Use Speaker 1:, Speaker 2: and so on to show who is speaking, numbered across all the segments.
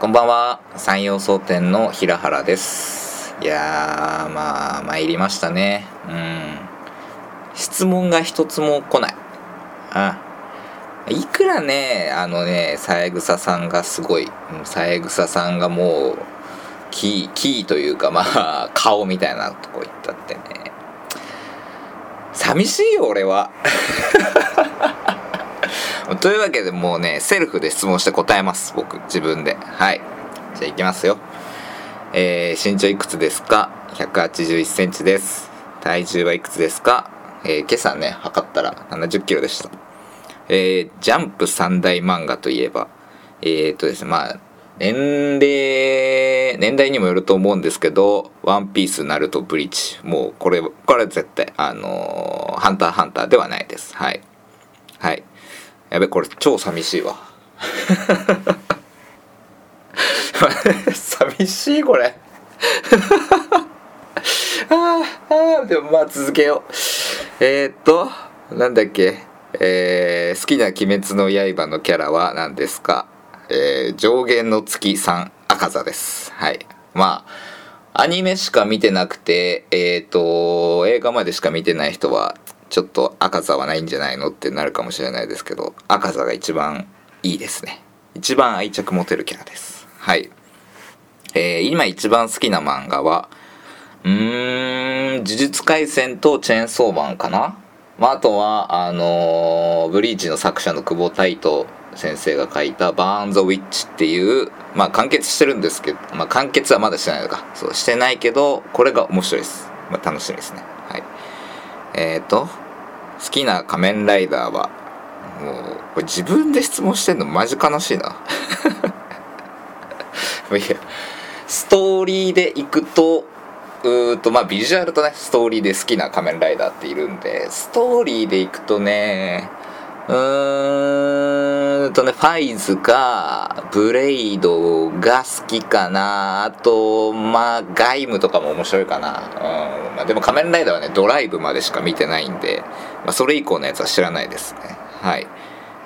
Speaker 1: こんばんは。山陽総店の平原です。いやーまあ参りましたね。うん。質問が一つも来ない。あいくらねあのね三枝さんがすごい。三枝さんがもうキーキーというかまあ顔みたいなとこ行ったってね。寂しいよ俺は。というわけでもうねセルフで質問して答えます僕自分で。はい。じゃあいきますよ。えー、身長いくつですか？1 8 1センチです。体重はいくつですか、えー、今朝ね測ったら7 0キロでした。えー、ジャンプ三大漫画といえばえー、とですねまあ年齢年代にもよると思うんですけど「ワンピースナルトブリーチ」もうこれこれ絶対あのー「ハンターハンター」ではないです。はい。はい。やべこれ超寂しいわ。寂しいこれ。ああでもまあ続けよう。えー、っとなんだっけ。えー、好きな「鬼滅の刃」のキャラは何ですか。えー、上限の月3赤座です。はい。まあアニメしか見てなくてえっ、と映画までしか見てない人はちょっと赤座はないんじゃないのってなるかもしれないですけど赤座が一番いいですね。一番愛着持てるキャラです。はい。えー、今一番好きな漫画はうーん呪術廻戦とチェーンソーマンかな？まあ、あとはあのー、ブリーチの作者の久保太斗先生が書いた「バーン・ザ・ウィッチ」っていうまあ完結してるんですけど、まあ、完結はまだしてないのか。そうしてないけどこれが面白いです、まあ、楽しみですね。はい。えっ、ー、と好きな仮面ライダーはもうこれ自分で質問してんのマジ悲しいな。いやストーリーでいくとうーとまあビジュアルとねストーリーで好きな仮面ライダーっているんでストーリーでいくとねうーんとねファイズかブレイドが好きかな。あとまあガイムとかも面白いかな。うん、まあ、でも仮面ライダーはねドライブまでしか見てないんで、まあ、それ以降のやつは知らないですね。はい。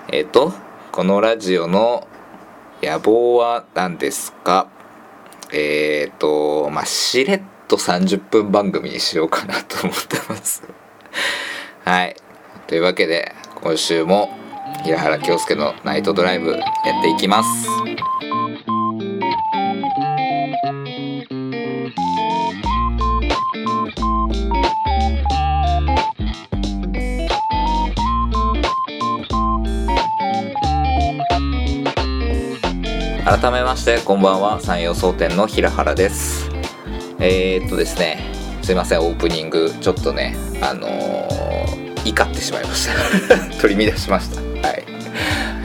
Speaker 1: えっ、ー、とこのラジオの野望は何ですか？えっ、ー、とまあしれっと30分番組にしようかなと思ってます。はい。というわけで今週も平原京介のナイトドライブやっていきます。改めましてこんばんは。山陽総店の平原です。えー、っとですねすいません。オープニングちょっとねあのー、怒ってしまいました。取り乱しました。はい。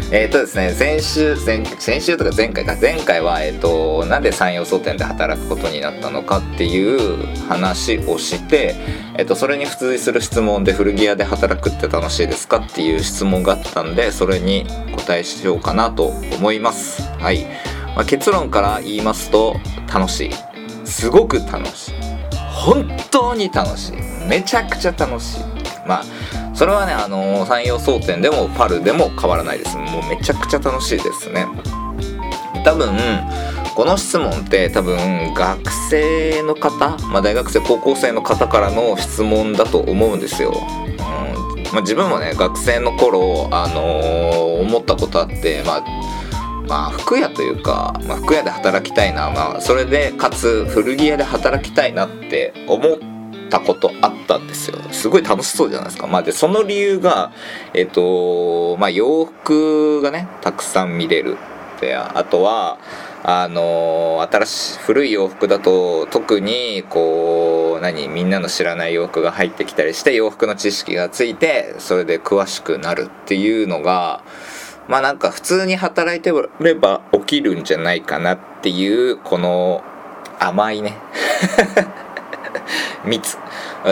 Speaker 1: えー、とですね先週先先週とか前回か。前回はえー、っとなんで山陽総店で働くことになったのかっていう話をしてえっとそれに付随する質問で古着屋で働くって楽しいですかっていう質問があったんでそれに答えしようかなと思います。はい、まあ、結論から言いますと楽しい。すごく楽しい。本当に楽しい。めちゃくちゃ楽しい。まあそれはねあの山陽争点でもパルでも変わらないです。もうめちゃくちゃ楽しいですね。多分この質問って多分学生の方、まあ、大学生高校生の方からの質問だと思うんですよ、うん。まあ、自分もね学生の頃、あのー、思ったことあって、まあ、まあ服屋というか、まあ、服屋で働きたいな、まあ、それでかつ古着屋で働きたいなって思ったことあったんですよ。すごい楽しそうじゃないですか。まあでその理由がえっ、とまあ洋服がねたくさん見れるであとはあの新しい古い洋服だと特にこう何みんなの知らない洋服が入ってきたりして洋服の知識がついてそれで詳しくなるっていうのがまあなんか普通に働いてれば起きるんじゃないかなっていうこの甘いね。密。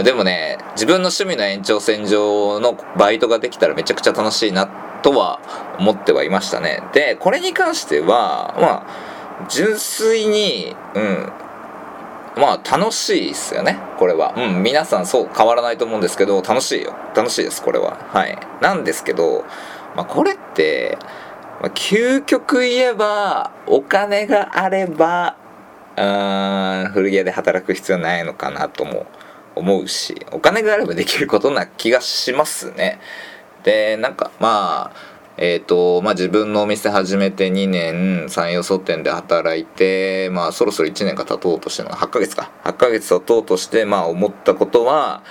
Speaker 1: でもね自分の趣味の延長線上のバイトができたらめちゃくちゃ楽しいなとは思ってはいましたね。でこれに関してはまあ純粋にうん。まあ楽しいっすよね。これは。うん皆さんそう変わらないと思うんですけど楽しいよ。楽しいですこれは。はい。なんですけどまあ、これってまあ、究極言えばお金があればうん古着屋で働く必要ないのかなとも思うしお金があればできることな気がしますね。でなんかまあえーとまあ、自分のお店始めて2年山陽総店で働いて、まあ、そろそろ1年が経とうとしての8ヶ月か。8ヶ月経とうとして、まあ、思ったことは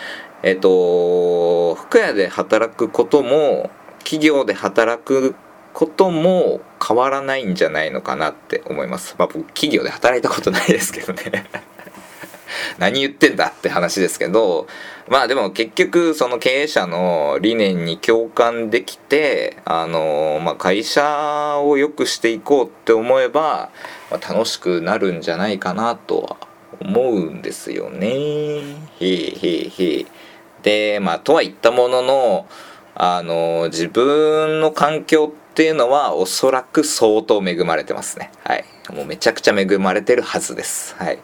Speaker 1: えっ、ー、と服屋で働くことも企業で働くことも変わらないんじゃないのかなって思います。まあ僕企業で働いたことないですけどね 何言ってんだって話ですけどまあでも結局その経営者の理念に共感できてあの、まあ、会社を良くしていこうって思えば、まあ、楽しくなるんじゃないかなとは思うんですよね。へえへえへえ。でまあとは言ったもののあの自分の環境っていうのはおそらく相当恵まれてますね。はい。もうめちゃくちゃ恵まれてるはずです。はい。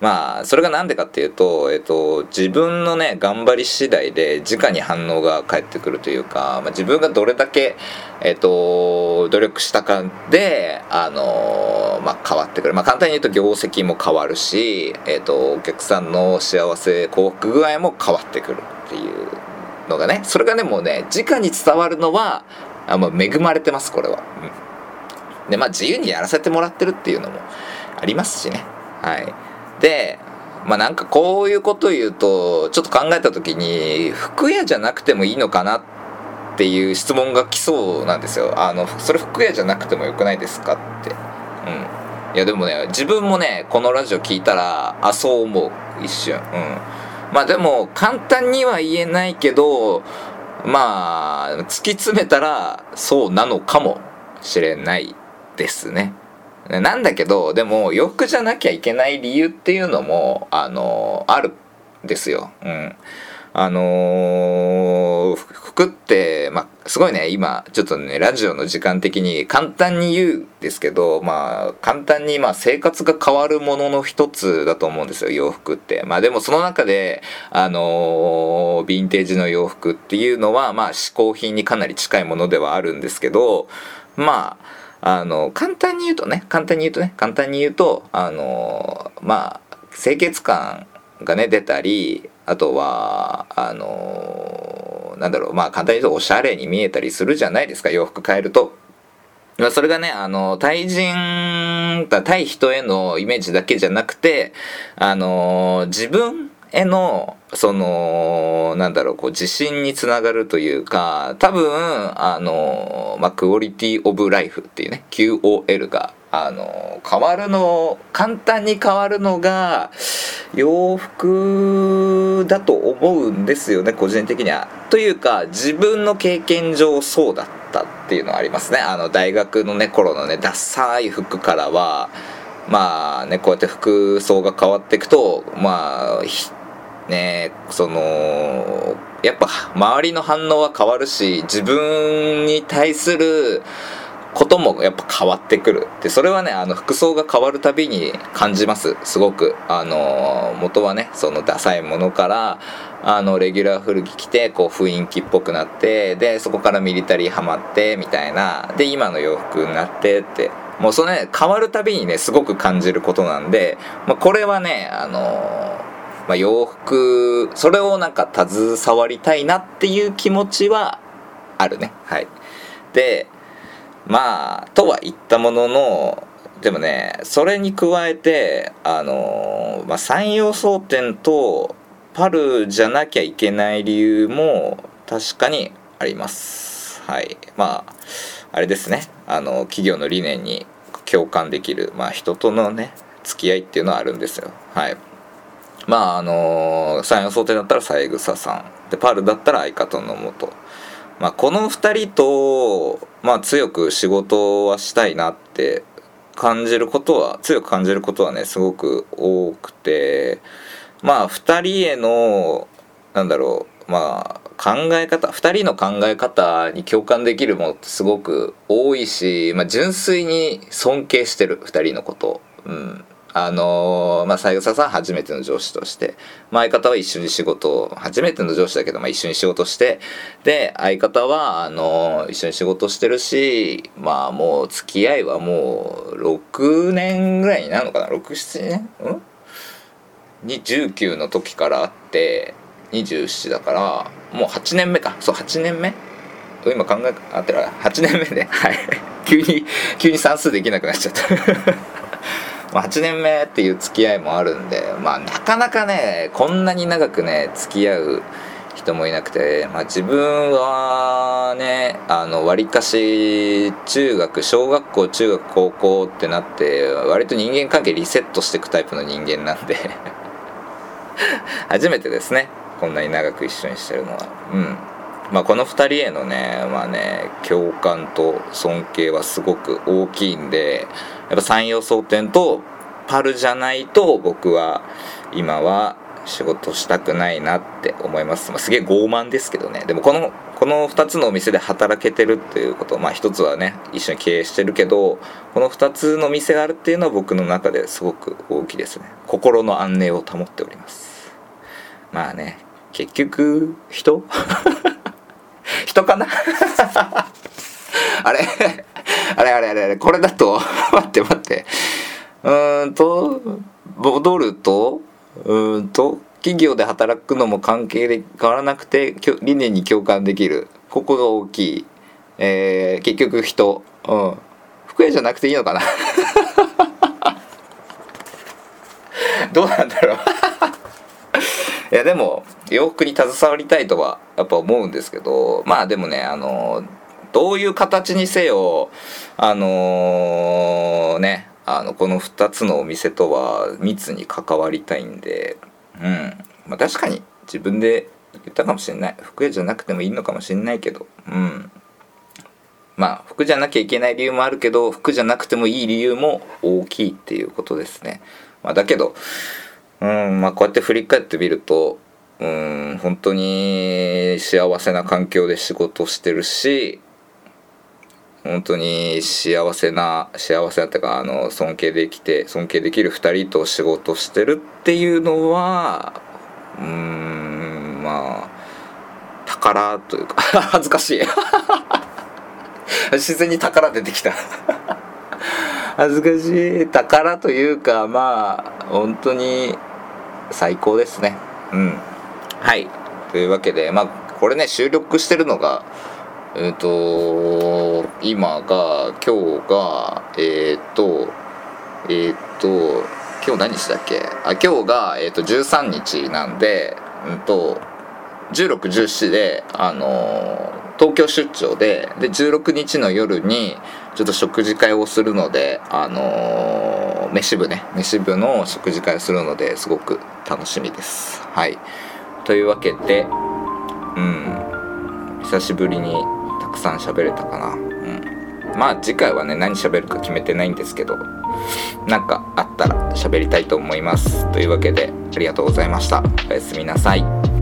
Speaker 1: まあそれが何でかっていうと、えっと、自分のね頑張り次第で直に反応が返ってくるというか、まあ、自分がどれだけ、えっと、努力したかで、あのまあ、変わってくる、まあ、簡単に言うと業績も変わるし、えっと、お客さんの幸せ幸福具合も変わってくるっていうのがねそれがねもうね直に伝わるのはあ、まあ、恵まれてますこれは。うん、でまあ自由にやらせてもらってるっていうのもありますしね。はい。でまあなんかこういうことを言うとちょっと考えた時に服屋じゃなくてもいいのかなっていう質問が来そうなんですよ。あのそれ服屋じゃなくてもよくないですかって。うん。いやでもね自分もねこのラジオ聞いたらあそう思う。一瞬。うん。まあでも簡単には言えないけどまあ突き詰めたらそうなのかもしれないですねなんだけどでも洋服じゃなきゃいけない理由っていうのもあのあるんですよ。うんあのー、服って、まあ、すごいね、今、ちょっとね、ラジオの時間的に簡単に言うんですけど、まあ、簡単に、まあ、生活が変わるものの一つだと思うんですよ、洋服って。まあ、でもその中で、あのー、ヴィンテージの洋服っていうのは、まあ、嗜好品にかなり近いものではあるんですけど、まあ、あの簡単に言うとね簡単に言うとね簡単に言うとあのまあ清潔感がね出たりあとはあのなんだろうまあ簡単に言うとおしゃれに見えたりするじゃないですか洋服変えると。まあ、それがね、あの、対人、対人へのイメージだけじゃなくて、あの、自分へのそのなんだろうこう自信につながるというか多分あの、まあ、クオリティオブライフっていうね QOL があの変わるの簡単に変わるのが洋服だと思うんですよね個人的には。というか自分の経験上そうだったっていうのはありますね。あの大学のね頃のねダッサい服からはまあねこうやって服装が変わっていくとまあねそのやっぱ周りの反応は変わるし自分に対することもやっぱ変わってくる。でそれはねあの服装が変わるたびに感じます。すごく。あの元はねそのダサいものからあのレギュラー古着着てこう雰囲気っぽくなってでそこからミリタリーハマってみたいな。で今の洋服になってって。もうそのね変わるたびにねすごく感じることなんで、まあ、これはねあのまあ、洋服それをなんか携わりたいなっていう気持ちはあるね。はい。でまあとは言ったもののでもねそれに加えてあの、まあ、山陽争点とパルじゃなきゃいけない理由も確かにあります。はい。まああれですね。あの企業の理念に共感できる、まあ、人とのね付き合いっていうのはあるんですよ。はい。まああの山陽想定だったら三枝さん。でパルだったら相方のもと、まあ、この2人と、まあ、強く仕事はしたいなって感じることは強く感じることはねすごく多くてまあ2人へのなんだろうまあ考え方2人の考え方に共感できるものってすごく多いし、まあ、純粋に尊敬してる2人のこと、うん、あのーまあ、採用さん初めての上司として、まあ、相方は一緒に仕事を初めての上司だけど、まあ、一緒に仕事してで相方はあのー一緒に仕事してるしまあもう付き合いはもう6年ぐらいになるのかな？67年？うん？に19の時からあって27だからもう8年目か。そう8年目？今考えあってる8年目ではい。急に急に算数できなくなっちゃった。まあ8年目っていう付き合いもあるんでまあなかなかねこんなに長くね付き合う人もいなくて、まあ、自分はねあの割かし中学小学校中学高校ってなって割と人間関係リセットしていくタイプの人間なんで 初めてですねこんなに長く一緒にしてるのは。うん。まあこの2人へのねまあね共感と尊敬はすごく大きいんでやっぱ山陽争点とパルじゃないと僕は今は仕事したくないなって思います、まあ、すげえ傲慢ですけどね。でもこのこの2つのお店で働けてるっていうことまあ一つはね一緒に経営してるけどこの2つの店があるっていうのは僕の中ですごく大きいですね。心の安寧を保っております。まあね結局人？人かな？あれ？あれあれあれあれこれだと？待って待って。うーんと戻ると？うーんと企業で働くのも関係で変わらなくて理念に共感できる。ここが大きい、えー結局人、うん、服屋じゃなくていいのかな？どうなんだろう？いやでも洋服に携わりたいとはやっぱ思うんですけどまあでもねあのどういう形にせよあのねあのこの2つのお店とは密に関わりたいんでうん。まあ確かに自分で言ったかもしれない。服屋じゃなくてもいいのかもしれないけどうん。まあ服じゃなきゃいけない理由もあるけど服じゃなくてもいい理由も大きいっていうことですね、まあ、だけどうんまあこうやって振り返ってみるとうん本当に幸せな環境で仕事してるし本当に幸せな幸せだったかあの尊敬できて尊敬できる2人と仕事してるっていうのはうんまあ宝というか 恥ずかしい。自然に宝出てきた。恥ずかしい。宝というかまあ本当に最高ですね。うん。はい。というわけでまあこれね収録してるのがえっ、と今が今日がえっ、とえっ、と今日何日だっけ？あ今日が、えー、と13日なんでうんと1617であのー東京出張でで16日の夜にちょっと食事会をするのであの飯部ね。飯部の食事会をするのですごく楽しみです。はい。というわけでうん。久しぶりにたくさん喋れたかな。うん。まあ次回はね何喋るか決めてないんですけどなんかあったら喋りたいと思います。というわけでありがとうございました。おやすみなさい。